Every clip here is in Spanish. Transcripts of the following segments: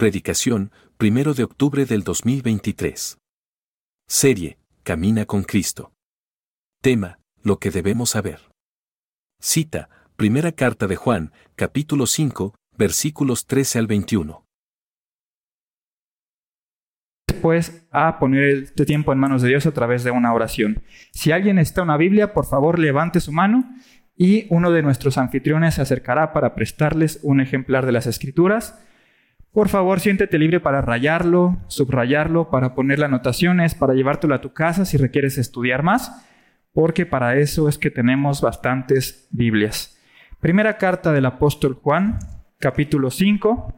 Predicación, primero de octubre del 2023. Serie, Camina con Cristo. Tema, lo que debemos saber. Cita, primera carta de Juan, capítulo 5, versículos 13 al 21. Después a poner este tiempo en manos de Dios a través de una oración. Si alguien está una Biblia, por favor levante su mano y uno de nuestros anfitriones se acercará para prestarles un ejemplar de las Escrituras. Por favor, siéntete libre para rayarlo, subrayarlo, para ponerle anotaciones, para llevártelo a tu casa si requieres estudiar más, porque para eso es que tenemos bastantes Biblias. Primera carta del apóstol Juan, capítulo 5,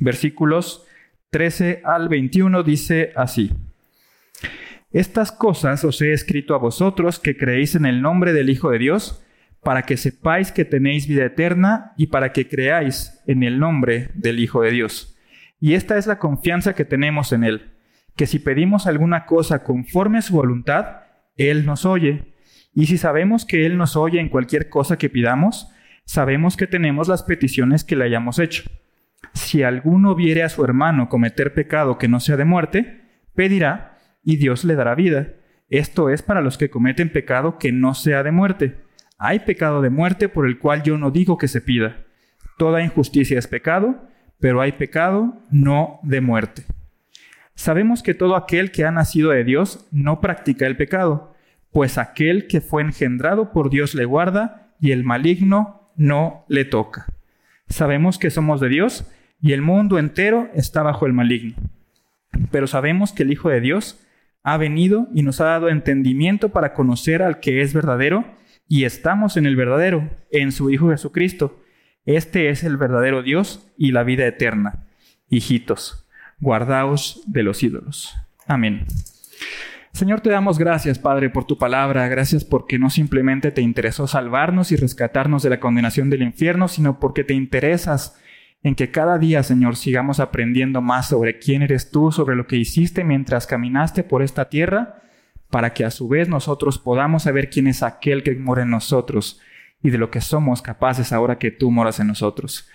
versículos 13 al 21 dice así. Estas cosas os he escrito a vosotros que creéis en el nombre del Hijo de Dios, para que sepáis que tenéis vida eterna y para que creáis en el nombre del Hijo de Dios. Y esta es la confianza que tenemos en Él, que si pedimos alguna cosa conforme a su voluntad, Él nos oye. Y si sabemos que Él nos oye en cualquier cosa que pidamos, sabemos que tenemos las peticiones que le hayamos hecho. Si alguno viere a su hermano cometer pecado que no sea de muerte, pedirá y Dios le dará vida. Esto es para los que cometen pecado que no sea de muerte hay pecado de muerte por el cual yo no digo que se pida. Toda injusticia es pecado, pero hay pecado no de muerte. Sabemos que todo aquel que ha nacido de Dios no practica el pecado, pues aquel que fue engendrado por Dios le guarda y el maligno no le toca. Sabemos que somos de Dios y el mundo entero está bajo el maligno. Pero sabemos que el Hijo de Dios ha venido y nos ha dado entendimiento para conocer al que es verdadero y estamos en el verdadero, en su Hijo Jesucristo. Este es el verdadero Dios y la vida eterna. Hijitos, guardaos de los ídolos. Amén. Señor, te damos gracias, Padre, por tu palabra. Gracias porque no simplemente te interesó salvarnos y rescatarnos de la condenación del infierno, sino porque te interesas en que cada día, Señor, sigamos aprendiendo más sobre quién eres tú, sobre lo que hiciste mientras caminaste por esta tierra para que a su vez nosotros podamos saber quién es aquel que mora en nosotros y de lo que somos capaces ahora que tú moras en nosotros.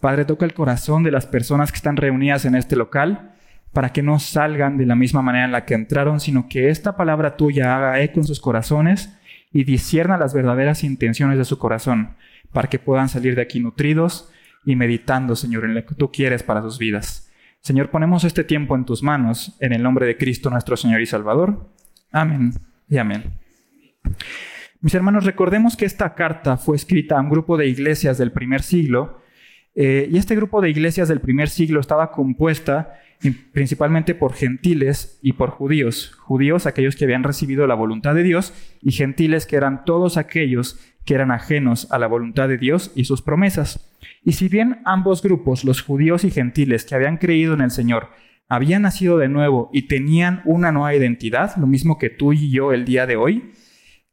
Padre, toca el corazón de las personas que están reunidas en este local para que no salgan de la misma manera en la que entraron, sino que esta palabra tuya haga eco en sus corazones y discierna las verdaderas intenciones de su corazón, para que puedan salir de aquí nutridos y meditando, Señor, en lo que tú quieres para sus vidas. Señor, ponemos este tiempo en tus manos, en el nombre de Cristo nuestro Señor y Salvador. Amén y amén. Mis hermanos, recordemos que esta carta fue escrita a un grupo de iglesias del primer siglo eh, y este grupo de iglesias del primer siglo estaba compuesta principalmente por gentiles y por judíos. Judíos, aquellos que habían recibido la voluntad de Dios, y gentiles, que eran todos aquellos que eran ajenos a la voluntad de Dios y sus promesas. Y si bien ambos grupos, los judíos y gentiles que habían creído en el Señor, habían nacido de nuevo y tenían una nueva identidad, lo mismo que tú y yo el día de hoy,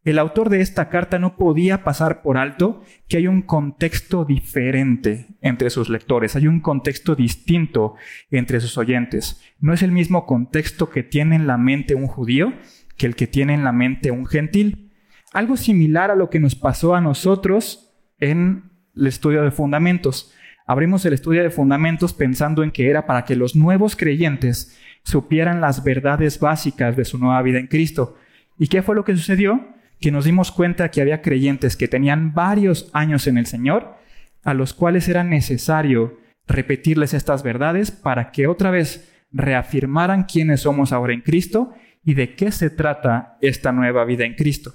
el autor de esta carta no podía pasar por alto que hay un contexto diferente entre sus lectores, hay un contexto distinto entre sus oyentes. No es el mismo contexto que tiene en la mente un judío que el que tiene en la mente un gentil. Algo similar a lo que nos pasó a nosotros en el estudio de fundamentos. Abrimos el estudio de fundamentos pensando en que era para que los nuevos creyentes supieran las verdades básicas de su nueva vida en Cristo. ¿Y qué fue lo que sucedió? Que nos dimos cuenta que había creyentes que tenían varios años en el Señor, a los cuales era necesario repetirles estas verdades para que otra vez reafirmaran quiénes somos ahora en Cristo y de qué se trata esta nueva vida en Cristo.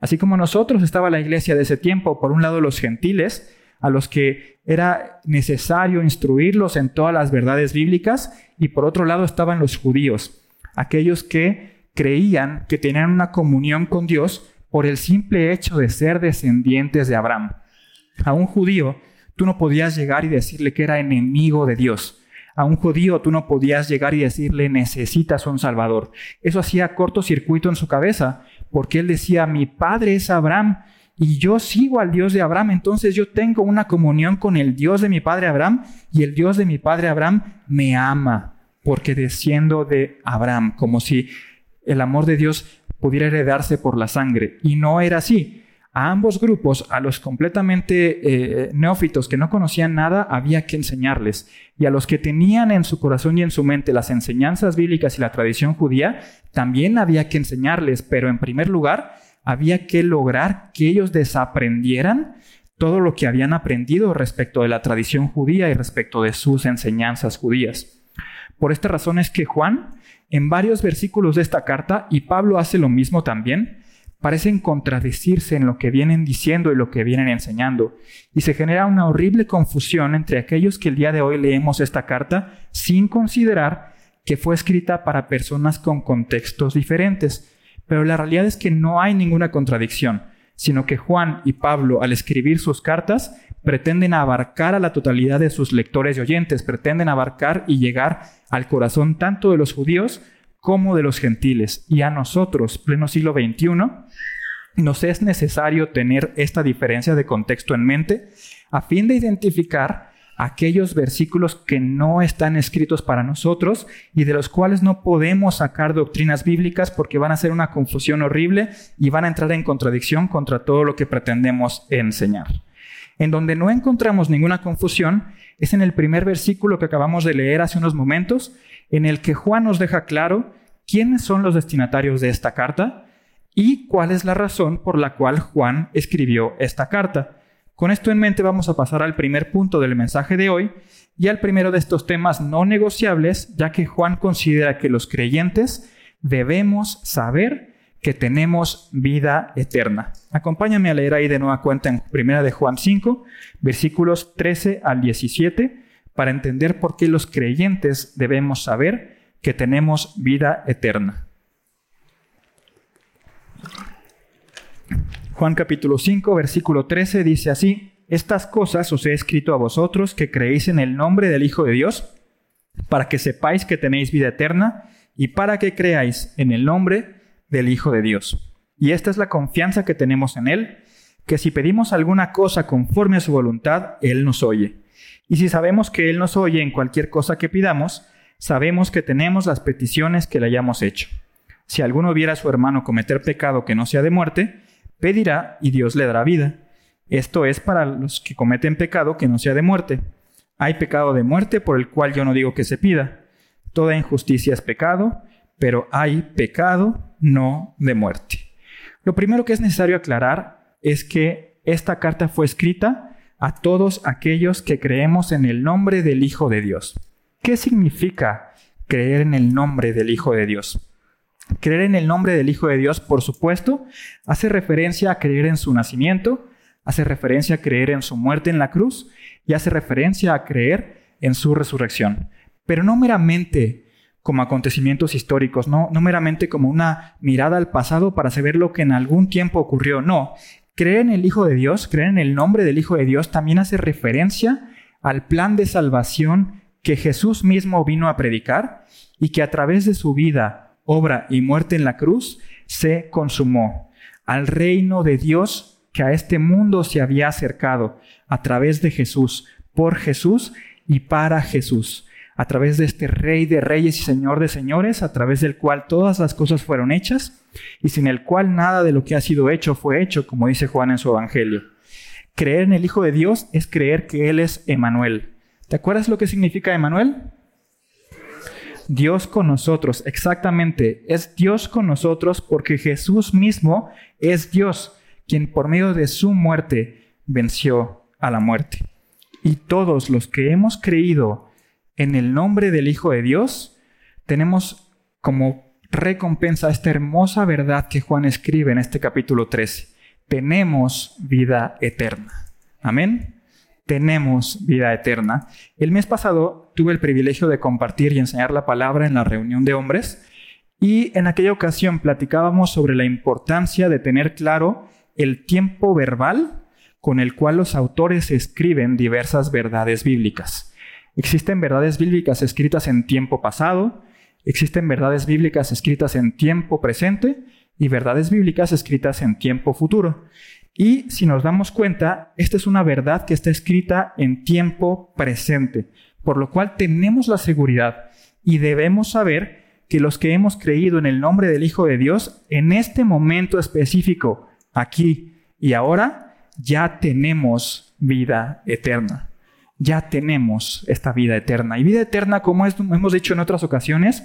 Así como nosotros estaba la iglesia de ese tiempo, por un lado los gentiles, a los que era necesario instruirlos en todas las verdades bíblicas, y por otro lado estaban los judíos, aquellos que creían que tenían una comunión con Dios por el simple hecho de ser descendientes de Abraham. A un judío tú no podías llegar y decirle que era enemigo de Dios. A un judío tú no podías llegar y decirle necesitas un Salvador. Eso hacía cortocircuito en su cabeza, porque él decía, mi padre es Abraham y yo sigo al Dios de Abraham, entonces yo tengo una comunión con el Dios de mi padre Abraham y el Dios de mi padre Abraham me ama porque desciendo de Abraham, como si el amor de Dios pudiera heredarse por la sangre. Y no era así. A ambos grupos, a los completamente eh, neófitos que no conocían nada, había que enseñarles. Y a los que tenían en su corazón y en su mente las enseñanzas bíblicas y la tradición judía, también había que enseñarles. Pero en primer lugar, había que lograr que ellos desaprendieran todo lo que habían aprendido respecto de la tradición judía y respecto de sus enseñanzas judías. Por esta razón es que Juan, en varios versículos de esta carta, y Pablo hace lo mismo también, parecen contradecirse en lo que vienen diciendo y lo que vienen enseñando, y se genera una horrible confusión entre aquellos que el día de hoy leemos esta carta sin considerar que fue escrita para personas con contextos diferentes. Pero la realidad es que no hay ninguna contradicción, sino que Juan y Pablo, al escribir sus cartas, pretenden abarcar a la totalidad de sus lectores y oyentes, pretenden abarcar y llegar al corazón tanto de los judíos como de los gentiles. Y a nosotros, pleno siglo XXI, nos es necesario tener esta diferencia de contexto en mente a fin de identificar aquellos versículos que no están escritos para nosotros y de los cuales no podemos sacar doctrinas bíblicas porque van a ser una confusión horrible y van a entrar en contradicción contra todo lo que pretendemos enseñar. En donde no encontramos ninguna confusión es en el primer versículo que acabamos de leer hace unos momentos, en el que Juan nos deja claro quiénes son los destinatarios de esta carta y cuál es la razón por la cual Juan escribió esta carta. Con esto en mente vamos a pasar al primer punto del mensaje de hoy y al primero de estos temas no negociables, ya que Juan considera que los creyentes debemos saber que tenemos vida eterna. Acompáñame a leer ahí de nueva cuenta en primera de Juan 5, versículos 13 al 17, para entender por qué los creyentes debemos saber que tenemos vida eterna. Juan capítulo 5, versículo 13 dice así, Estas cosas os he escrito a vosotros que creéis en el nombre del Hijo de Dios, para que sepáis que tenéis vida eterna y para que creáis en el nombre del Hijo de Dios. Y esta es la confianza que tenemos en Él, que si pedimos alguna cosa conforme a su voluntad, Él nos oye. Y si sabemos que Él nos oye en cualquier cosa que pidamos, sabemos que tenemos las peticiones que le hayamos hecho. Si alguno viera a su hermano cometer pecado que no sea de muerte, pedirá y Dios le dará vida. Esto es para los que cometen pecado que no sea de muerte. Hay pecado de muerte por el cual yo no digo que se pida. Toda injusticia es pecado, pero hay pecado no de muerte. Lo primero que es necesario aclarar es que esta carta fue escrita a todos aquellos que creemos en el nombre del Hijo de Dios. ¿Qué significa creer en el nombre del Hijo de Dios? Creer en el nombre del Hijo de Dios, por supuesto, hace referencia a creer en su nacimiento, hace referencia a creer en su muerte en la cruz y hace referencia a creer en su resurrección. Pero no meramente como acontecimientos históricos, no, no meramente como una mirada al pasado para saber lo que en algún tiempo ocurrió, no. Creer en el Hijo de Dios, creer en el nombre del Hijo de Dios también hace referencia al plan de salvación que Jesús mismo vino a predicar y que a través de su vida, obra y muerte en la cruz se consumó. Al reino de Dios que a este mundo se había acercado a través de Jesús, por Jesús y para Jesús. A través de este Rey de Reyes y Señor de Señores, a través del cual todas las cosas fueron hechas y sin el cual nada de lo que ha sido hecho fue hecho, como dice Juan en su Evangelio. Creer en el Hijo de Dios es creer que Él es Emanuel, ¿Te acuerdas lo que significa Emanuel? Dios con nosotros, exactamente. Es Dios con nosotros porque Jesús mismo es Dios, quien por medio de su muerte venció a la muerte. Y todos los que hemos creído en el nombre del Hijo de Dios, tenemos como recompensa esta hermosa verdad que Juan escribe en este capítulo 13. Tenemos vida eterna. Amén tenemos vida eterna. El mes pasado tuve el privilegio de compartir y enseñar la palabra en la reunión de hombres y en aquella ocasión platicábamos sobre la importancia de tener claro el tiempo verbal con el cual los autores escriben diversas verdades bíblicas. Existen verdades bíblicas escritas en tiempo pasado, existen verdades bíblicas escritas en tiempo presente y verdades bíblicas escritas en tiempo futuro. Y si nos damos cuenta, esta es una verdad que está escrita en tiempo presente, por lo cual tenemos la seguridad y debemos saber que los que hemos creído en el nombre del Hijo de Dios, en este momento específico, aquí, y ahora ya tenemos vida eterna. Ya tenemos esta vida eterna. Y vida eterna, como hemos dicho en otras ocasiones,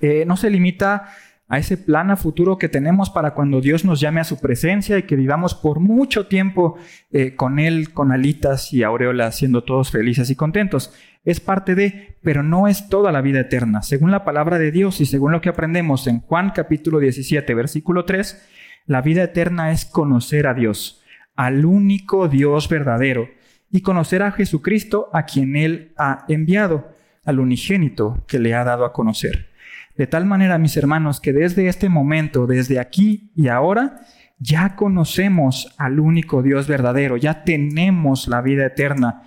eh, no se limita a ese plan a futuro que tenemos para cuando Dios nos llame a su presencia y que vivamos por mucho tiempo eh, con Él, con alitas y aureolas, siendo todos felices y contentos. Es parte de, pero no es toda la vida eterna. Según la palabra de Dios y según lo que aprendemos en Juan capítulo 17, versículo 3, la vida eterna es conocer a Dios, al único Dios verdadero, y conocer a Jesucristo a quien Él ha enviado, al unigénito que le ha dado a conocer. De tal manera, mis hermanos, que desde este momento, desde aquí y ahora, ya conocemos al único Dios verdadero, ya tenemos la vida eterna.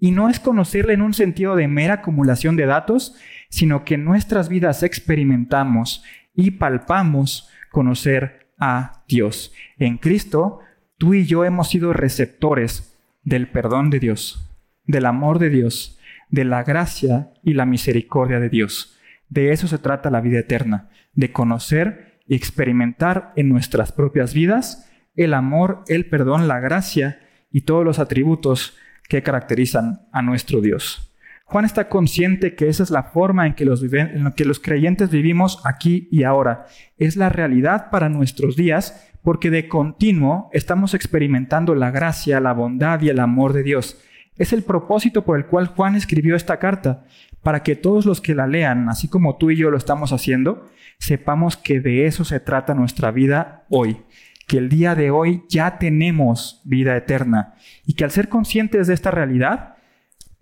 Y no es conocerle en un sentido de mera acumulación de datos, sino que en nuestras vidas experimentamos y palpamos conocer a Dios. En Cristo, tú y yo hemos sido receptores del perdón de Dios, del amor de Dios, de la gracia y la misericordia de Dios. De eso se trata la vida eterna, de conocer y experimentar en nuestras propias vidas el amor, el perdón, la gracia y todos los atributos que caracterizan a nuestro Dios. Juan está consciente que esa es la forma en que, los en que los creyentes vivimos aquí y ahora. Es la realidad para nuestros días porque de continuo estamos experimentando la gracia, la bondad y el amor de Dios. Es el propósito por el cual Juan escribió esta carta, para que todos los que la lean, así como tú y yo lo estamos haciendo, sepamos que de eso se trata nuestra vida hoy, que el día de hoy ya tenemos vida eterna y que al ser conscientes de esta realidad,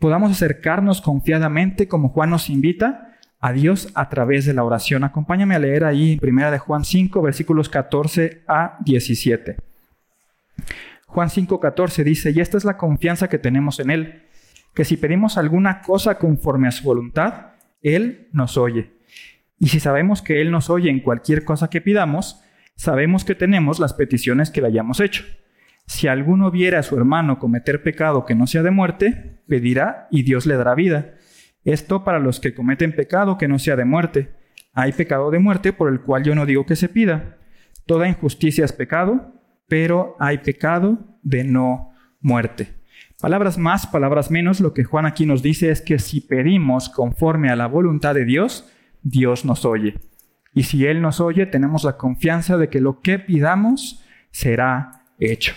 podamos acercarnos confiadamente, como Juan nos invita, a Dios a través de la oración. Acompáñame a leer ahí 1 de Juan 5, versículos 14 a 17. Juan 5:14 dice, y esta es la confianza que tenemos en Él, que si pedimos alguna cosa conforme a su voluntad, Él nos oye. Y si sabemos que Él nos oye en cualquier cosa que pidamos, sabemos que tenemos las peticiones que le hayamos hecho. Si alguno viera a su hermano cometer pecado que no sea de muerte, pedirá y Dios le dará vida. Esto para los que cometen pecado que no sea de muerte. Hay pecado de muerte por el cual yo no digo que se pida. Toda injusticia es pecado, pero hay pecado de no muerte. Palabras más, palabras menos, lo que Juan aquí nos dice es que si pedimos conforme a la voluntad de Dios, Dios nos oye. Y si Él nos oye, tenemos la confianza de que lo que pidamos será hecho.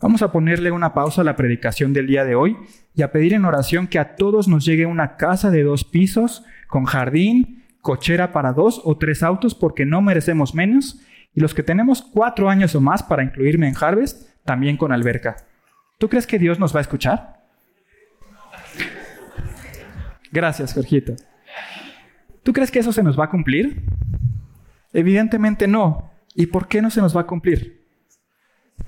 Vamos a ponerle una pausa a la predicación del día de hoy y a pedir en oración que a todos nos llegue una casa de dos pisos, con jardín, cochera para dos o tres autos, porque no merecemos menos y los que tenemos cuatro años o más para incluirme en Harvest, también con alberca. ¿Tú crees que Dios nos va a escuchar? Gracias, Jorgito. ¿Tú crees que eso se nos va a cumplir? Evidentemente no. ¿Y por qué no se nos va a cumplir?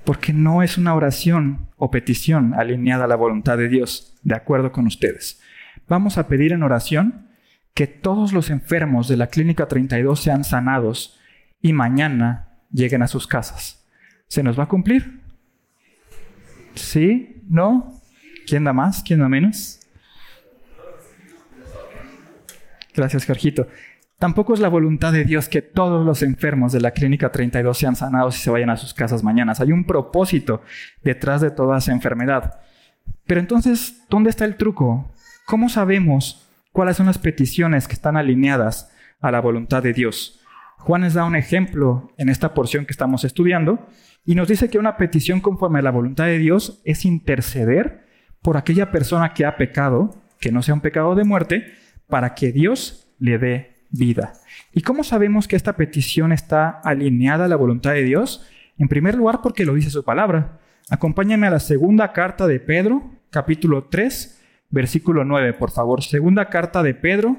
Porque no es una oración o petición alineada a la voluntad de Dios, de acuerdo con ustedes. Vamos a pedir en oración que todos los enfermos de la Clínica 32 sean sanados y mañana lleguen a sus casas. ¿Se nos va a cumplir? ¿Sí? ¿No? ¿Quién da más? ¿Quién da menos? Gracias, Jorgito. Tampoco es la voluntad de Dios que todos los enfermos de la Clínica 32 sean sanados y se vayan a sus casas mañana. Hay un propósito detrás de toda esa enfermedad. Pero entonces, ¿dónde está el truco? ¿Cómo sabemos cuáles son las peticiones que están alineadas a la voluntad de Dios? Juan nos da un ejemplo en esta porción que estamos estudiando y nos dice que una petición conforme a la voluntad de Dios es interceder por aquella persona que ha pecado, que no sea un pecado de muerte, para que Dios le dé vida. ¿Y cómo sabemos que esta petición está alineada a la voluntad de Dios? En primer lugar, porque lo dice su palabra. Acompáñame a la segunda carta de Pedro, capítulo 3, versículo 9, por favor. Segunda carta de Pedro,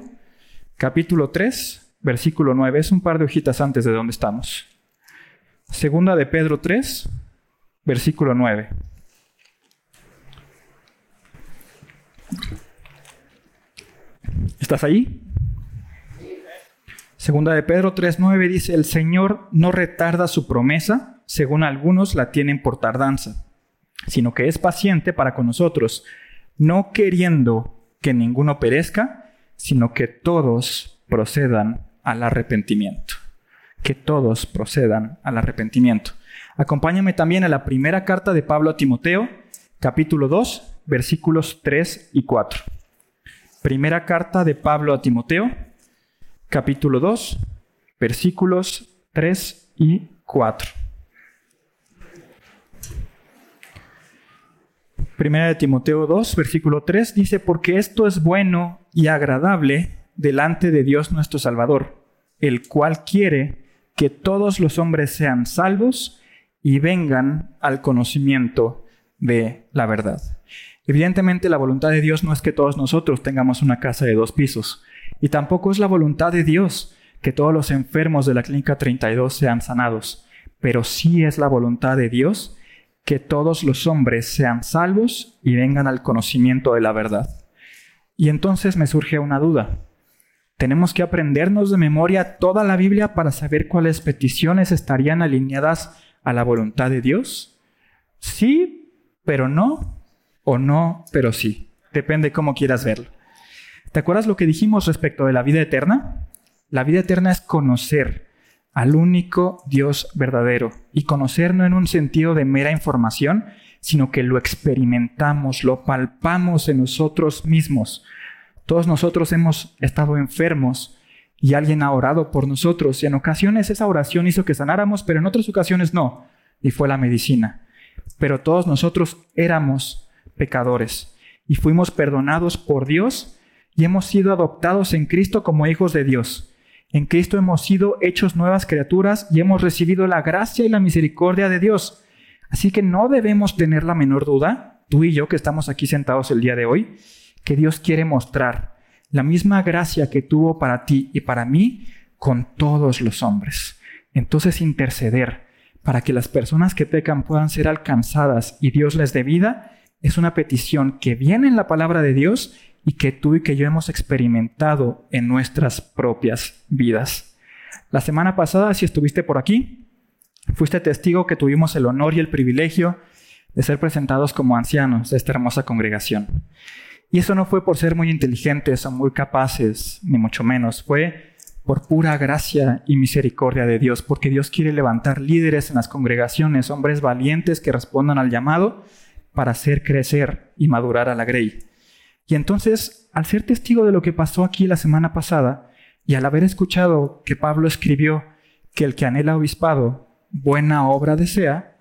capítulo 3, versículo 9. Es un par de hojitas antes de donde estamos. Segunda de Pedro 3, versículo 9. ¿Estás ahí? Segunda de Pedro 3:9 dice, el Señor no retarda su promesa, según algunos la tienen por tardanza, sino que es paciente para con nosotros, no queriendo que ninguno perezca, sino que todos procedan al arrepentimiento. Que todos procedan al arrepentimiento. Acompáñame también a la primera carta de Pablo a Timoteo, capítulo 2, versículos 3 y 4. Primera carta de Pablo a Timoteo, capítulo 2, versículos 3 y 4. Primera de Timoteo 2, versículo 3 dice, porque esto es bueno y agradable delante de Dios nuestro Salvador, el cual quiere que todos los hombres sean salvos y vengan al conocimiento de la verdad. Evidentemente la voluntad de Dios no es que todos nosotros tengamos una casa de dos pisos, y tampoco es la voluntad de Dios que todos los enfermos de la clínica 32 sean sanados, pero sí es la voluntad de Dios que todos los hombres sean salvos y vengan al conocimiento de la verdad. Y entonces me surge una duda. ¿Tenemos que aprendernos de memoria toda la Biblia para saber cuáles peticiones estarían alineadas a la voluntad de Dios? Sí, pero no, o no, pero sí. Depende cómo quieras verlo. ¿Te acuerdas lo que dijimos respecto de la vida eterna? La vida eterna es conocer, al único Dios verdadero y conocer no en un sentido de mera información, sino que lo experimentamos, lo palpamos en nosotros mismos. Todos nosotros hemos estado enfermos y alguien ha orado por nosotros y en ocasiones esa oración hizo que sanáramos, pero en otras ocasiones no, y fue la medicina. Pero todos nosotros éramos pecadores y fuimos perdonados por Dios y hemos sido adoptados en Cristo como hijos de Dios. En Cristo hemos sido hechos nuevas criaturas y hemos recibido la gracia y la misericordia de Dios. Así que no debemos tener la menor duda, tú y yo que estamos aquí sentados el día de hoy, que Dios quiere mostrar la misma gracia que tuvo para ti y para mí con todos los hombres. Entonces interceder para que las personas que pecan puedan ser alcanzadas y Dios les dé vida es una petición que viene en la palabra de Dios y que tú y que yo hemos experimentado en nuestras propias vidas. La semana pasada, si estuviste por aquí, fuiste testigo que tuvimos el honor y el privilegio de ser presentados como ancianos de esta hermosa congregación. Y eso no fue por ser muy inteligentes o muy capaces, ni mucho menos, fue por pura gracia y misericordia de Dios, porque Dios quiere levantar líderes en las congregaciones, hombres valientes que respondan al llamado para hacer crecer y madurar a la grey. Y entonces, al ser testigo de lo que pasó aquí la semana pasada, y al haber escuchado que Pablo escribió que el que anhela obispado, buena obra desea,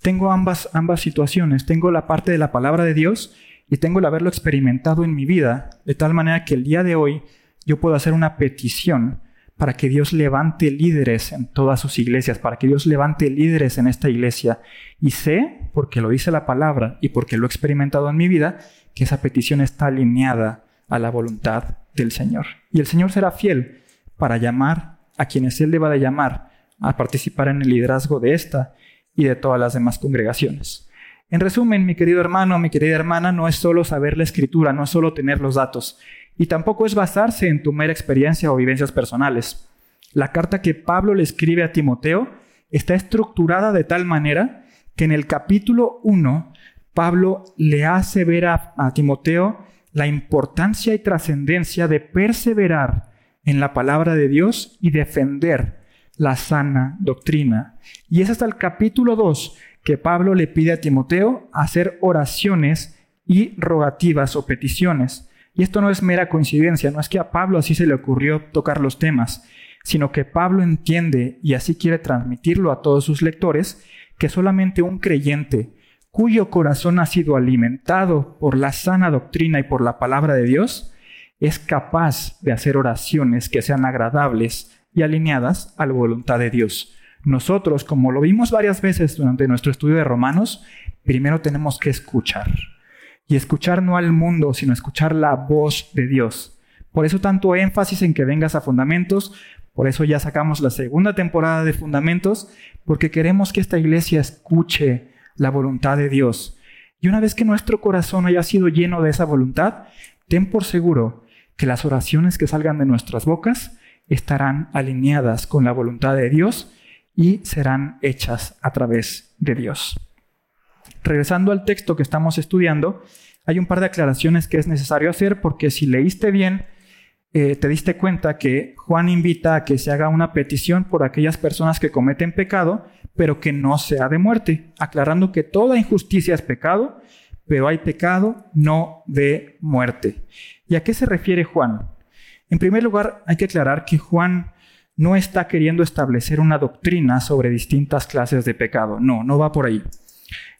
tengo ambas, ambas situaciones. Tengo la parte de la palabra de Dios y tengo el haberlo experimentado en mi vida, de tal manera que el día de hoy yo puedo hacer una petición para que Dios levante líderes en todas sus iglesias, para que Dios levante líderes en esta iglesia. Y sé, porque lo dice la palabra y porque lo he experimentado en mi vida, que esa petición está alineada a la voluntad del Señor. Y el Señor será fiel para llamar a quienes Él deba de llamar a participar en el liderazgo de esta y de todas las demás congregaciones. En resumen, mi querido hermano, mi querida hermana, no es solo saber la escritura, no es solo tener los datos, y tampoco es basarse en tu mera experiencia o vivencias personales. La carta que Pablo le escribe a Timoteo está estructurada de tal manera que en el capítulo 1 Pablo le hace ver a, Timoteo la importancia y trascendencia de perseverar en la palabra de Dios y defender la sana doctrina. Y es hasta el capítulo 2 que Pablo le pide a Timoteo hacer oraciones y rogativas o peticiones. Y esto no es mera coincidencia, no es que a Pablo así se le ocurrió tocar los temas, sino que Pablo entiende y así quiere transmitirlo a todos sus lectores, que solamente un creyente cuyo corazón ha sido alimentado por la sana doctrina y por la palabra de Dios, es capaz de hacer oraciones que sean agradables y alineadas a la voluntad de Dios. Nosotros, como lo vimos varias veces durante nuestro estudio de Romanos, primero tenemos que escuchar y escuchar no al mundo, sino escuchar la voz de Dios. Por eso tanto énfasis en que vengas a Fundamentos, por eso ya sacamos la segunda temporada de Fundamentos, porque queremos que esta iglesia escuche la voluntad de Dios. Y una vez que nuestro corazón haya sido lleno de esa voluntad, ten por seguro que las oraciones que salgan de nuestras bocas estarán alineadas con la voluntad de Dios y serán hechas a través de Dios. Regresando al texto que estamos estudiando, hay un par de aclaraciones que es necesario hacer porque si leíste bien eh, te diste cuenta que Juan invita a que se haga una petición por aquellas personas que cometen pecado, pero que no sea de muerte, aclarando que toda injusticia es pecado, pero hay pecado no de muerte. ¿Y a qué se refiere Juan? En primer lugar, hay que aclarar que Juan no está queriendo establecer una doctrina sobre distintas clases de pecado. No, no va por ahí.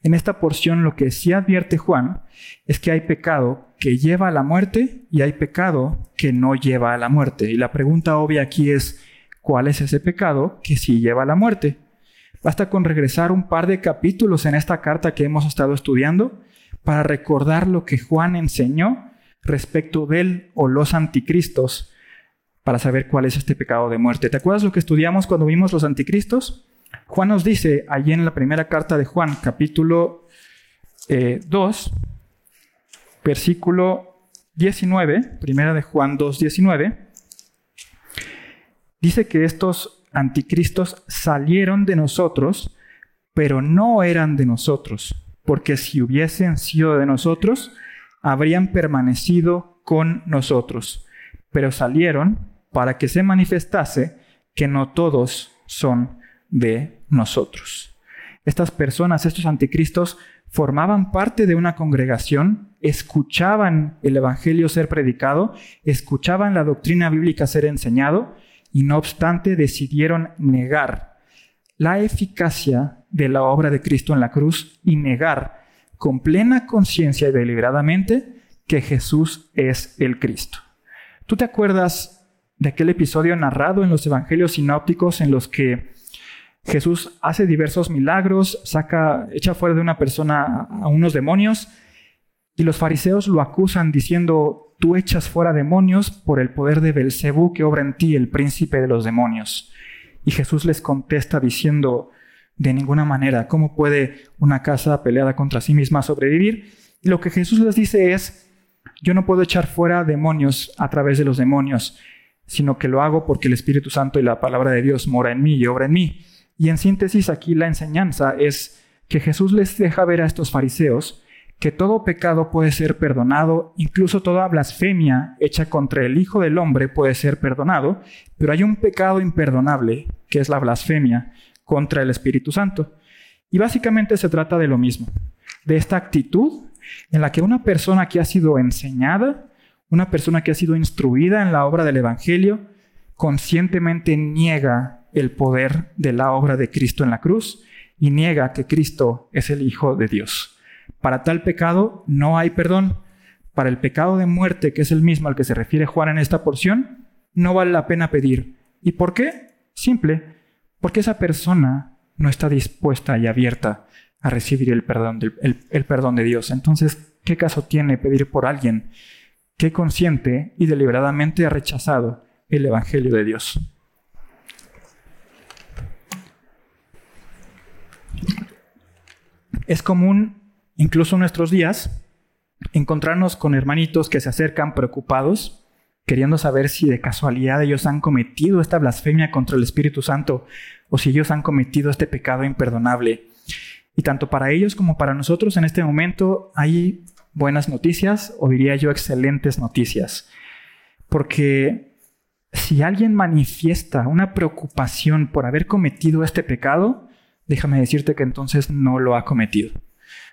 En esta porción lo que sí advierte Juan es que hay pecado que lleva a la muerte y hay pecado que no lleva a la muerte. Y la pregunta obvia aquí es, ¿cuál es ese pecado que sí lleva a la muerte? Basta con regresar un par de capítulos en esta carta que hemos estado estudiando para recordar lo que Juan enseñó respecto del o los anticristos para saber cuál es este pecado de muerte. ¿Te acuerdas lo que estudiamos cuando vimos los anticristos? Juan nos dice allí en la primera carta de Juan, capítulo 2, eh, versículo 19, primera de Juan 2, 19, dice que estos anticristos salieron de nosotros, pero no eran de nosotros, porque si hubiesen sido de nosotros, habrían permanecido con nosotros, pero salieron para que se manifestase que no todos son de nosotros. Estas personas, estos anticristos, formaban parte de una congregación, escuchaban el Evangelio ser predicado, escuchaban la doctrina bíblica ser enseñado y no obstante decidieron negar la eficacia de la obra de Cristo en la cruz y negar con plena conciencia y deliberadamente que Jesús es el Cristo. ¿Tú te acuerdas de aquel episodio narrado en los evangelios sinópticos en los que Jesús hace diversos milagros, saca, echa fuera de una persona a unos demonios y los fariseos lo acusan diciendo, tú echas fuera demonios por el poder de Belcebú que obra en ti, el príncipe de los demonios. Y Jesús les contesta diciendo, de ninguna manera, ¿cómo puede una casa peleada contra sí misma sobrevivir? Y lo que Jesús les dice es, yo no puedo echar fuera demonios a través de los demonios, sino que lo hago porque el Espíritu Santo y la palabra de Dios mora en mí y obra en mí. Y en síntesis aquí la enseñanza es que Jesús les deja ver a estos fariseos que todo pecado puede ser perdonado, incluso toda blasfemia hecha contra el Hijo del Hombre puede ser perdonado, pero hay un pecado imperdonable, que es la blasfemia contra el Espíritu Santo. Y básicamente se trata de lo mismo, de esta actitud en la que una persona que ha sido enseñada, una persona que ha sido instruida en la obra del Evangelio, conscientemente niega el poder de la obra de Cristo en la cruz y niega que Cristo es el Hijo de Dios. Para tal pecado no hay perdón. Para el pecado de muerte, que es el mismo al que se refiere Juan en esta porción, no vale la pena pedir. ¿Y por qué? Simple, porque esa persona no está dispuesta y abierta a recibir el perdón, de, el perdón de Dios. Entonces, ¿qué caso tiene pedir por alguien que consciente y deliberadamente ha rechazado el Evangelio de Dios? Es común, incluso en nuestros días, encontrarnos con hermanitos que se acercan preocupados, queriendo saber si de casualidad ellos han cometido esta blasfemia contra el Espíritu Santo o si ellos han cometido este pecado imperdonable. Y tanto para ellos como para nosotros en este momento hay buenas noticias, o diría yo excelentes noticias. Porque si alguien manifiesta una preocupación por haber cometido este pecado, déjame decirte que entonces no lo ha cometido.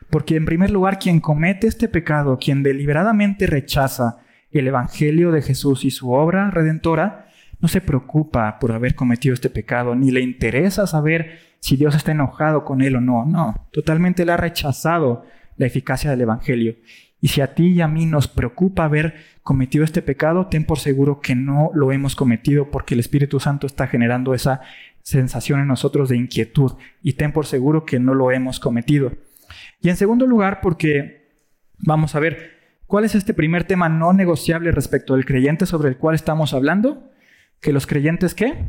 Porque en primer lugar, quien comete este pecado, quien deliberadamente rechaza el Evangelio de Jesús y su obra redentora, no se preocupa por haber cometido este pecado, ni le interesa saber si Dios está enojado con él o no. No, totalmente le ha rechazado la eficacia del Evangelio. Y si a ti y a mí nos preocupa haber cometido este pecado, ten por seguro que no lo hemos cometido porque el Espíritu Santo está generando esa sensación en nosotros de inquietud y ten por seguro que no lo hemos cometido. Y en segundo lugar, porque vamos a ver, ¿cuál es este primer tema no negociable respecto del creyente sobre el cual estamos hablando? Que los creyentes qué?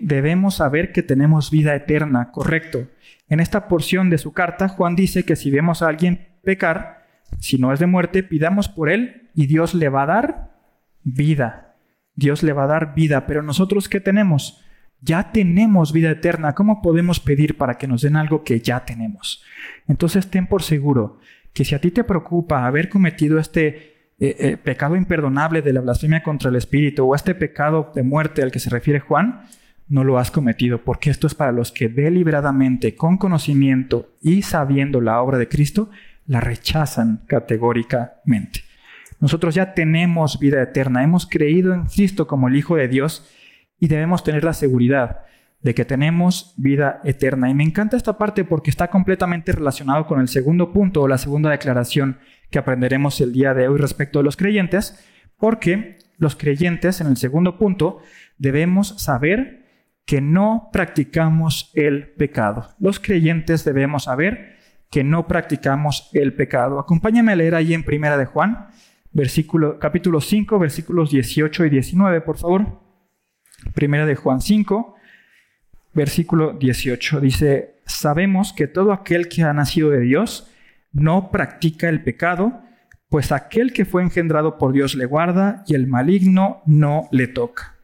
Debemos saber que tenemos vida eterna, correcto. En esta porción de su carta, Juan dice que si vemos a alguien pecar, si no es de muerte, pidamos por él y Dios le va a dar vida. Dios le va a dar vida, pero nosotros ¿qué tenemos? Ya tenemos vida eterna. ¿Cómo podemos pedir para que nos den algo que ya tenemos? Entonces ten por seguro que si a ti te preocupa haber cometido este eh, eh, pecado imperdonable de la blasfemia contra el Espíritu o este pecado de muerte al que se refiere Juan, no lo has cometido, porque esto es para los que deliberadamente, con conocimiento y sabiendo la obra de Cristo, la rechazan categóricamente. Nosotros ya tenemos vida eterna, hemos creído en Cristo como el Hijo de Dios y debemos tener la seguridad de que tenemos vida eterna. Y me encanta esta parte porque está completamente relacionado con el segundo punto o la segunda declaración que aprenderemos el día de hoy respecto a los creyentes, porque los creyentes en el segundo punto debemos saber que no practicamos el pecado. Los creyentes debemos saber que no practicamos el pecado. Acompáñame a leer ahí en Primera de Juan, capítulo 5, versículos 18 y 19, por favor. Primera de Juan 5, versículo 18. Dice, sabemos que todo aquel que ha nacido de Dios no practica el pecado, pues aquel que fue engendrado por Dios le guarda y el maligno no le toca.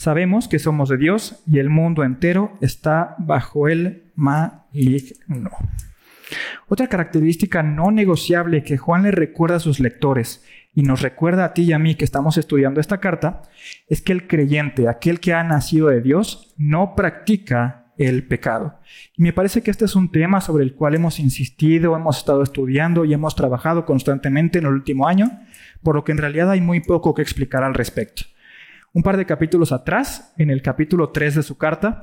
Sabemos que somos de Dios y el mundo entero está bajo el maligno. Otra característica no negociable que Juan le recuerda a sus lectores y nos recuerda a ti y a mí que estamos estudiando esta carta, es que el creyente, aquel que ha nacido de Dios, no practica el pecado. Y me parece que este es un tema sobre el cual hemos insistido, hemos estado estudiando y hemos trabajado constantemente en el último año, por lo que en realidad hay muy poco que explicar al respecto. Un par de capítulos atrás, en el capítulo 3 de su carta,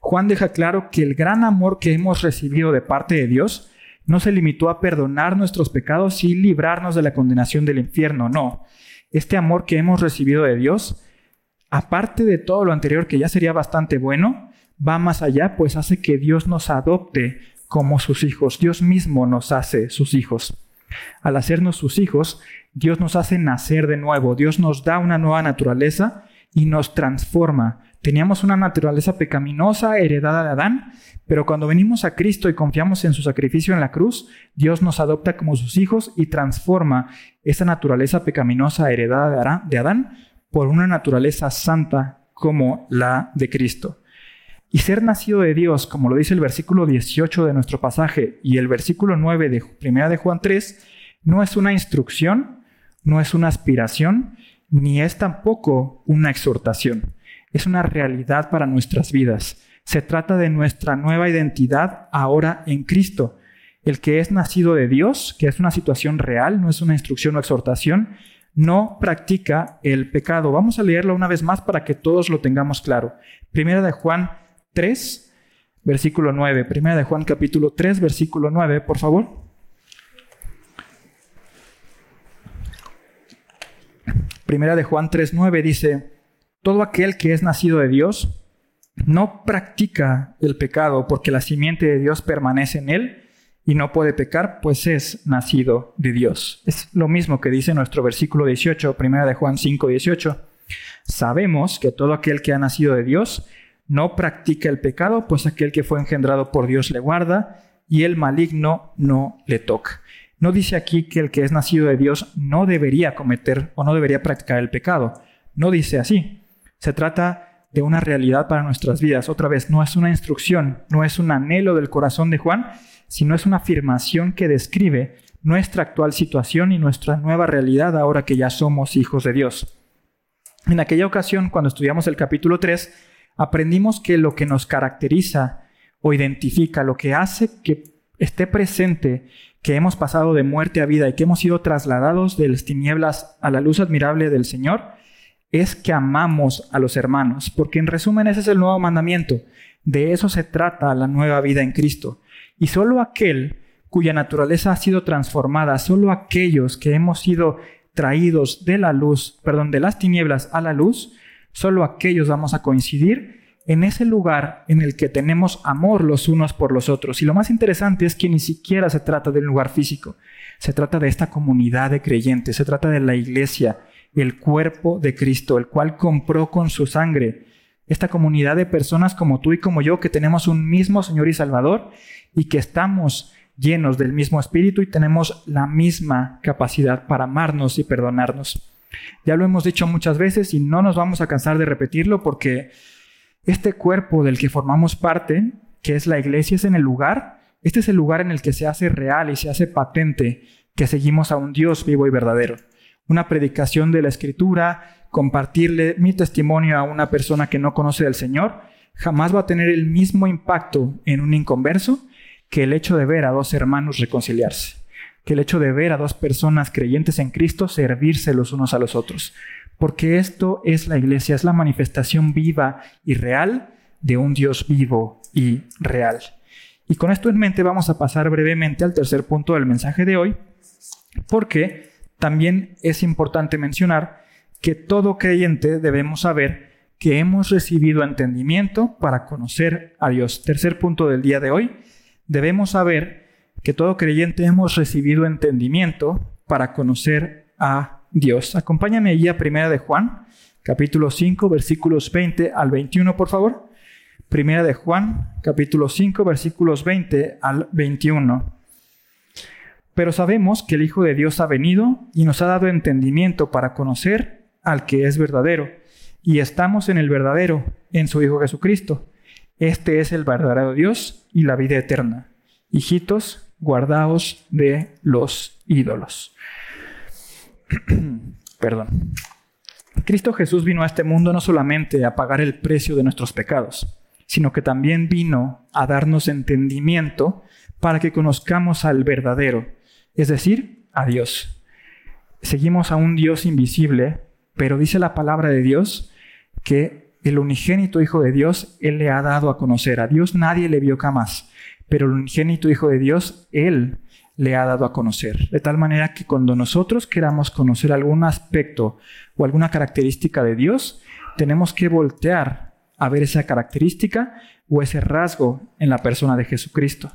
Juan deja claro que el gran amor que hemos recibido de parte de Dios no se limitó a perdonar nuestros pecados y librarnos de la condenación del infierno, no. Este amor que hemos recibido de Dios, aparte de todo lo anterior que ya sería bastante bueno, va más allá, pues hace que Dios nos adopte como sus hijos. Dios mismo nos hace sus hijos. Al hacernos sus hijos, Dios nos hace nacer de nuevo, Dios nos da una nueva naturaleza y nos transforma. Teníamos una naturaleza pecaminosa heredada de Adán, pero cuando venimos a Cristo y confiamos en su sacrificio en la cruz, Dios nos adopta como sus hijos y transforma esa naturaleza pecaminosa heredada de Adán por una naturaleza santa como la de Cristo. Y ser nacido de Dios, como lo dice el versículo 18 de nuestro pasaje y el versículo 9 de 1 de Juan 3, no es una instrucción, no es una aspiración, ni es tampoco una exhortación. Es una realidad para nuestras vidas. Se trata de nuestra nueva identidad ahora en Cristo. El que es nacido de Dios, que es una situación real, no es una instrucción o exhortación, no practica el pecado. Vamos a leerlo una vez más para que todos lo tengamos claro. Primera de Juan 3, versículo 9. Primera de Juan capítulo 3, versículo 9, por favor. Primera de Juan 3, 9 dice, todo aquel que es nacido de Dios no practica el pecado porque la simiente de Dios permanece en él y no puede pecar, pues es nacido de Dios. Es lo mismo que dice nuestro versículo 18, primera de Juan 5, 18. Sabemos que todo aquel que ha nacido de Dios no practica el pecado, pues aquel que fue engendrado por Dios le guarda y el maligno no le toca. No dice aquí que el que es nacido de Dios no debería cometer o no debería practicar el pecado. No dice así. Se trata de una realidad para nuestras vidas. Otra vez, no es una instrucción, no es un anhelo del corazón de Juan, sino es una afirmación que describe nuestra actual situación y nuestra nueva realidad ahora que ya somos hijos de Dios. En aquella ocasión, cuando estudiamos el capítulo 3, aprendimos que lo que nos caracteriza o identifica, lo que hace que esté presente, que hemos pasado de muerte a vida y que hemos sido trasladados de las tinieblas a la luz admirable del Señor, es que amamos a los hermanos, porque en resumen ese es el nuevo mandamiento. De eso se trata la nueva vida en Cristo. Y solo aquel cuya naturaleza ha sido transformada, solo aquellos que hemos sido traídos de la luz, perdón, de las tinieblas a la luz, solo aquellos vamos a coincidir en ese lugar en el que tenemos amor los unos por los otros. Y lo más interesante es que ni siquiera se trata de un lugar físico, se trata de esta comunidad de creyentes, se trata de la iglesia, el cuerpo de Cristo, el cual compró con su sangre. Esta comunidad de personas como tú y como yo que tenemos un mismo Señor y Salvador y que estamos llenos del mismo Espíritu y tenemos la misma capacidad para amarnos y perdonarnos. Ya lo hemos dicho muchas veces y no nos vamos a cansar de repetirlo porque este cuerpo del que formamos parte, que es la iglesia, es en el lugar, este es el lugar en el que se hace real y se hace patente que seguimos a un Dios vivo y verdadero una predicación de la escritura, compartirle mi testimonio a una persona que no conoce del Señor, jamás va a tener el mismo impacto en un inconverso que el hecho de ver a dos hermanos reconciliarse, que el hecho de ver a dos personas creyentes en Cristo servirse los unos a los otros. Porque esto es la iglesia, es la manifestación viva y real de un Dios vivo y real. Y con esto en mente vamos a pasar brevemente al tercer punto del mensaje de hoy, porque también es importante mencionar que todo creyente debemos saber que hemos recibido entendimiento para conocer a Dios. Tercer punto del día de hoy, debemos saber que todo creyente hemos recibido entendimiento para conocer a Dios. Acompáñame allí a Primera de Juan, capítulo 5, versículos 20 al 21, por favor. Primera de Juan, capítulo 5, versículos 20 al 21. Pero sabemos que el Hijo de Dios ha venido y nos ha dado entendimiento para conocer al que es verdadero. Y estamos en el verdadero, en su Hijo Jesucristo. Este es el verdadero Dios y la vida eterna. Hijitos, guardaos de los ídolos. Perdón. Cristo Jesús vino a este mundo no solamente a pagar el precio de nuestros pecados, sino que también vino a darnos entendimiento para que conozcamos al verdadero, es decir, a Dios. Seguimos a un Dios invisible, pero dice la palabra de Dios que el unigénito Hijo de Dios, Él le ha dado a conocer. A Dios nadie le vio jamás, pero el unigénito Hijo de Dios, Él le ha dado a conocer. De tal manera que cuando nosotros queramos conocer algún aspecto o alguna característica de Dios, tenemos que voltear a ver esa característica o ese rasgo en la persona de Jesucristo.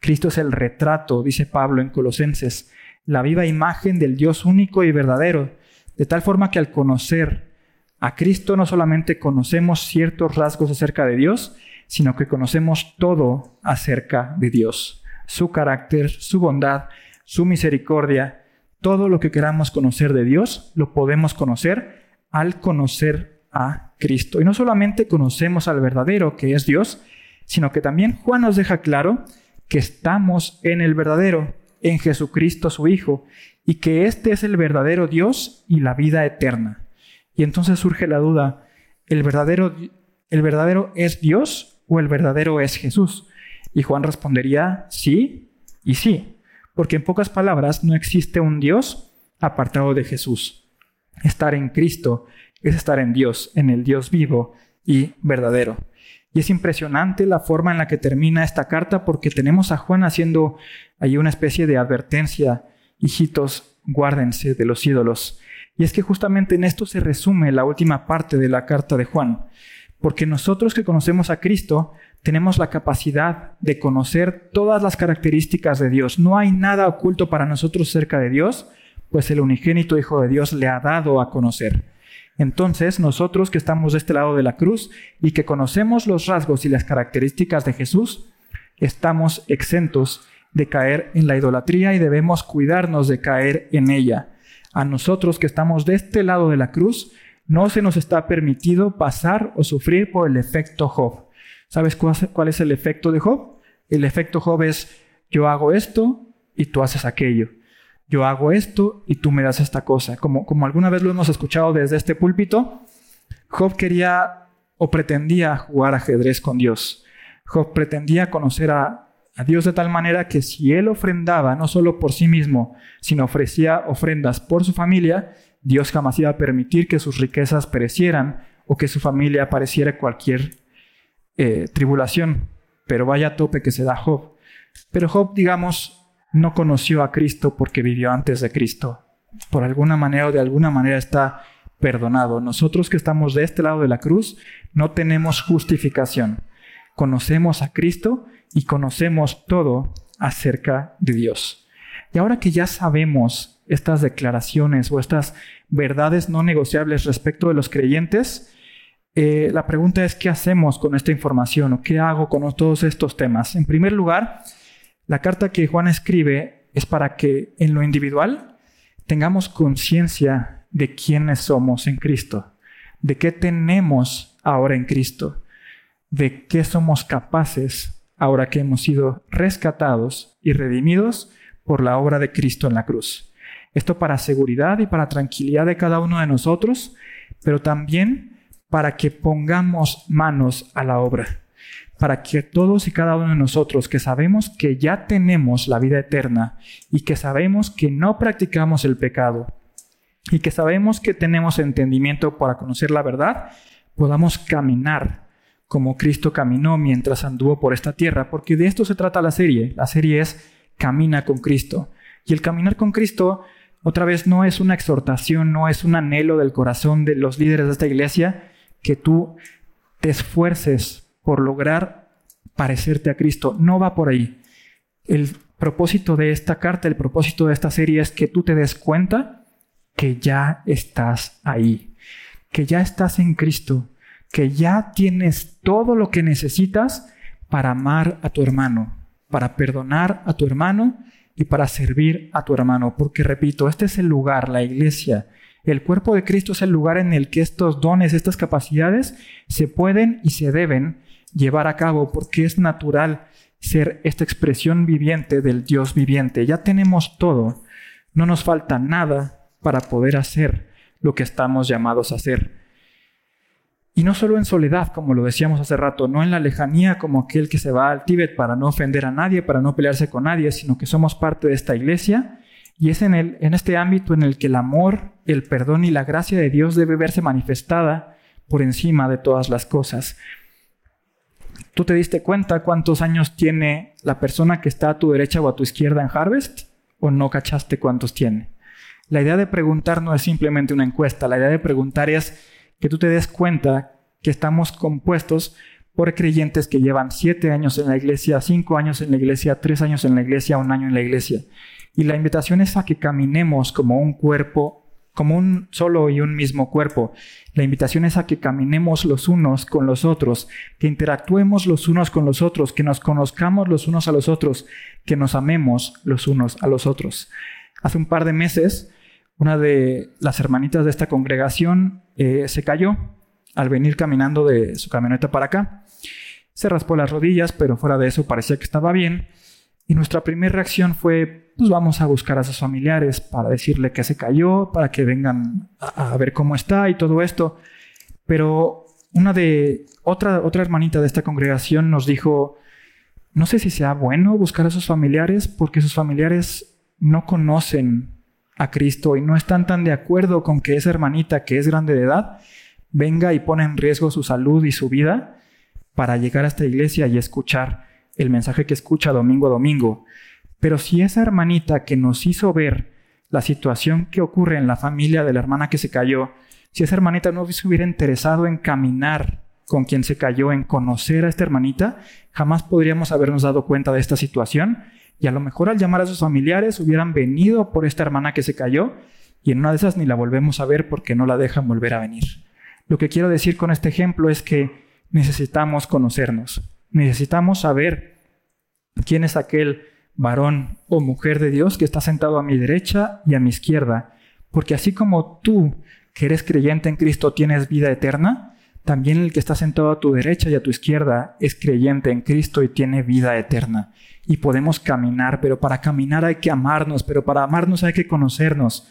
Cristo es el retrato, dice Pablo en Colosenses, la viva imagen del Dios único y verdadero, de tal forma que al conocer a Cristo no solamente conocemos ciertos rasgos acerca de Dios, sino que conocemos todo acerca de Dios, su carácter, su bondad, su misericordia, todo lo que queramos conocer de Dios, lo podemos conocer al conocer a Cristo. Y no solamente conocemos al verdadero, que es Dios, sino que también Juan nos deja claro que estamos en el verdadero, en Jesucristo su Hijo, y que este es el verdadero Dios y la vida eterna. Y entonces surge la duda, ¿el verdadero, ¿el verdadero es Dios o el verdadero es Jesús? Y Juan respondería sí y sí, porque en pocas palabras no existe un Dios apartado de Jesús. Estar en Cristo es estar en Dios, en el Dios vivo y verdadero. Y es impresionante la forma en la que termina esta carta porque tenemos a Juan haciendo ahí una especie de advertencia, hijitos, guárdense de los ídolos. Y es que justamente en esto se resume la última parte de la carta de Juan, porque nosotros que conocemos a Cristo tenemos la capacidad de conocer todas las características de Dios. No hay nada oculto para nosotros cerca de Dios, pues el unigénito Hijo de Dios le ha dado a conocer. Entonces, nosotros que estamos de este lado de la cruz y que conocemos los rasgos y las características de Jesús, estamos exentos de caer en la idolatría y debemos cuidarnos de caer en ella. A nosotros que estamos de este lado de la cruz, no se nos está permitido pasar o sufrir por el efecto Job. ¿Sabes cuál es el efecto de Job? El efecto Job es yo hago esto y tú haces aquello yo hago esto y tú me das esta cosa. Como, alguna vez lo hemos escuchado desde este púlpito, Job quería o pretendía jugar ajedrez con Dios. Job pretendía conocer a, a Dios de tal manera que si él ofrendaba no solo por sí mismo, sino ofrecía ofrendas por su familia, Dios jamás iba a permitir que sus riquezas perecieran o que su familia padeciera cualquier eh, tribulación. Pero vaya tope que se da Job. Pero Job, digamos, no conoció a Cristo porque vivió antes de Cristo. Por alguna manera o de alguna manera está perdonado. Nosotros que estamos de este lado de la cruz no tenemos justificación. Conocemos a Cristo y conocemos todo acerca de Dios. Y ahora que ya sabemos estas declaraciones o estas verdades no negociables respecto de los creyentes, eh, la pregunta es qué hacemos con esta información o qué hago con todos estos temas. En primer lugar, la carta que Juan escribe es para que en lo individual tengamos conciencia de quiénes somos en Cristo, de qué tenemos ahora en Cristo, de qué somos capaces ahora que hemos sido rescatados y redimidos por la obra de Cristo en la cruz. Esto para seguridad y para tranquilidad de cada uno de nosotros, pero también para que pongamos manos a la obra, para que todos y cada uno de nosotros que sabemos que ya tenemos la vida eterna y que sabemos que no practicamos el pecado y que sabemos que tenemos entendimiento para conocer la verdad, podamos caminar como Cristo caminó mientras anduvo por esta tierra, porque de esto se trata la serie. La serie es Camina con Cristo. Y el caminar con Cristo, otra vez, no es una exhortación, no es un anhelo del corazón de los líderes de esta iglesia que tú te esfuerces por lograr parecerte a Cristo. No va por ahí. El propósito de esta carta, el propósito de esta serie es que tú te des cuenta que ya estás ahí, que ya estás en Cristo, que ya tienes todo lo que necesitas para amar a tu hermano, para perdonar a tu hermano y para servir a tu hermano. Porque repito, este es el lugar, la iglesia. El cuerpo de Cristo es el lugar en el que estos dones, estas capacidades se pueden y se deben llevar a cabo porque es natural ser esta expresión viviente del Dios viviente. Ya tenemos todo, no nos falta nada para poder hacer lo que estamos llamados a hacer. Y no solo en soledad, como lo decíamos hace rato, no en la lejanía como aquel que se va al Tíbet para no ofender a nadie, para no pelearse con nadie, sino que somos parte de esta iglesia y es en, el, en este ámbito en el que el amor, el perdón y la gracia de Dios debe verse manifestada por encima de todas las cosas. ¿Tú te diste cuenta cuántos años tiene la persona que está a tu derecha o a tu izquierda en Harvest? ¿O no cachaste cuántos tiene? La idea de preguntar no es simplemente una encuesta, la idea de preguntar es que tú te des cuenta que estamos compuestos por creyentes que llevan siete años en la iglesia, cinco años en la iglesia, tres años en la iglesia, un año en la iglesia. Y la invitación es a que caminemos como un cuerpo, como un solo y un mismo cuerpo. La invitación es a que caminemos los unos con los otros, que interactuemos los unos con los otros, que nos conozcamos los unos a los otros, que nos amemos los unos a los otros. Hace un par de meses una de las hermanitas de esta congregación eh, se cayó al venir caminando de su camioneta para acá. Se raspó las rodillas, pero fuera de eso parecía que estaba bien. Y nuestra primera reacción fue, pues vamos a buscar a sus familiares para decirle que se cayó, para que vengan a, ver cómo está y todo esto. Pero una de otra otra hermanita de esta congregación nos dijo, no sé si sea bueno buscar a sus familiares porque sus familiares no conocen a Cristo y no están tan de acuerdo con que esa hermanita que es grande de edad venga y pone en riesgo su salud y su vida para llegar a esta iglesia y escuchar el mensaje que escucha domingo a domingo. Pero si esa hermanita que nos hizo ver la situación que ocurre en la familia de la hermana que se cayó, si esa hermanita no se hubiera interesado en caminar con quien se cayó, en conocer a esta hermanita, jamás podríamos habernos dado cuenta de esta situación y a lo mejor al llamar a sus familiares hubieran venido por esta hermana que se cayó y en una de esas ni la volvemos a ver porque no la dejan volver a venir. Lo que quiero decir con este ejemplo es que necesitamos conocernos, necesitamos saber quién es aquel varón o mujer de Dios que está sentado a mi derecha y a mi izquierda, porque así como tú, que eres creyente en Cristo, tienes vida eterna, también el que está sentado a tu derecha y a tu izquierda es creyente en Cristo y tiene vida eterna y podemos caminar, pero para caminar hay que amarnos, pero para amarnos hay que conocernos.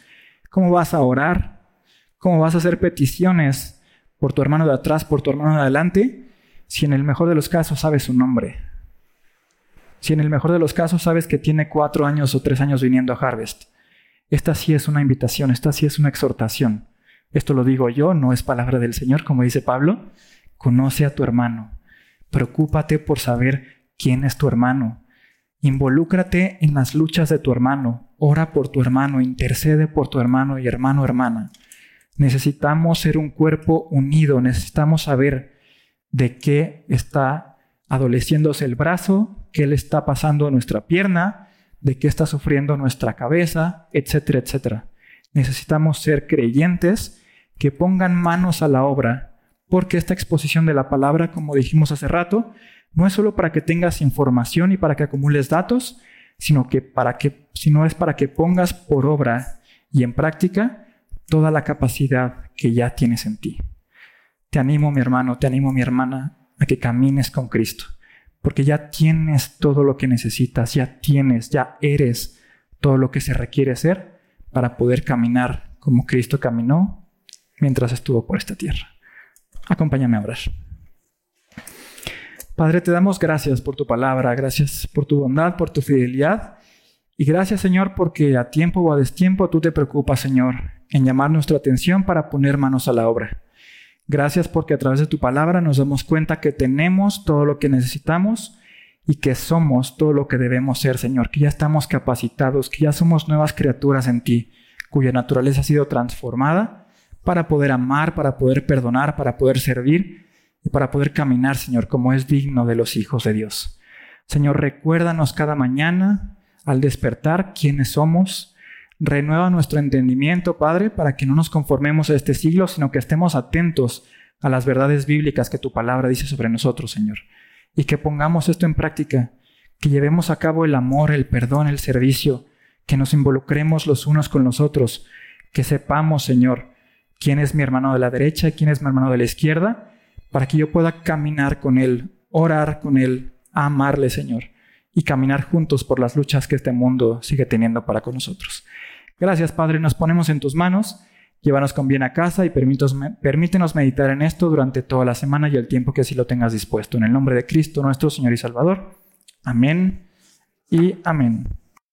¿Cómo vas a orar? ¿Cómo vas a hacer peticiones por tu hermano de atrás, por tu hermano de adelante? Si en el mejor de los casos sabes su nombre. Si en el mejor de los casos sabes que tiene cuatro años o tres años viniendo a Harvest. Esta sí es una invitación, esta sí es una exhortación. Esto lo digo yo, no es palabra del Señor, como dice Pablo. Conoce a tu hermano. Preocúpate por saber quién es tu hermano. Involúcrate en las luchas de tu hermano, ora por tu hermano, intercede por tu hermano y hermano hermana. Necesitamos ser un cuerpo unido, necesitamos saber de qué está adoleciéndose el brazo, qué le está pasando a nuestra pierna, de qué está sufriendo nuestra cabeza, etcétera, etcétera. Necesitamos ser creyentes que pongan manos a la obra, porque esta exposición de la palabra, como dijimos hace rato, no es solo para que tengas información y para que acumules datos, sino que para que sino es para que pongas por obra y en práctica toda la capacidad que ya tienes en ti. Te animo, mi hermano, te animo, mi hermana, a que camines con Cristo, porque ya tienes todo lo que necesitas, ya tienes, ya eres todo lo que se requiere ser para poder caminar como Cristo caminó mientras estuvo por esta tierra. Acompáñame a orar. Padre, te damos gracias por tu palabra, gracias por tu bondad, por tu fidelidad. Y gracias, Señor, porque a tiempo o a destiempo tú te preocupas, Señor, en llamar nuestra atención para poner manos a la obra. Gracias porque a través de tu palabra nos damos cuenta que tenemos todo lo que necesitamos y que somos todo lo que debemos ser, Señor, que ya estamos capacitados, que ya somos nuevas criaturas en ti, cuya naturaleza ha sido transformada para poder amar, para poder perdonar, para poder servir y para poder caminar, Señor, como es digno de los hijos de Dios. Señor, recuérdanos cada mañana al despertar quiénes somos. Renueva nuestro entendimiento, Padre, para que no nos conformemos a este siglo, sino que estemos atentos a las verdades bíblicas que tu palabra dice sobre nosotros, Señor. Y que pongamos esto en práctica, que llevemos a cabo el amor, el perdón, el servicio, que nos involucremos los unos con los otros, que sepamos, Señor, quién es mi hermano de la derecha y quién es mi hermano de la izquierda, para que yo pueda caminar con Él, orar con Él, amarle, Señor, y caminar juntos por las luchas que este mundo sigue teniendo para con nosotros. Gracias, Padre, nos ponemos en tus manos Llévanos con bien a casa y permítenos meditar en esto durante toda la semana y el tiempo que así lo tengas dispuesto. En el nombre de Cristo, nuestro Señor y Salvador. Amén y amén.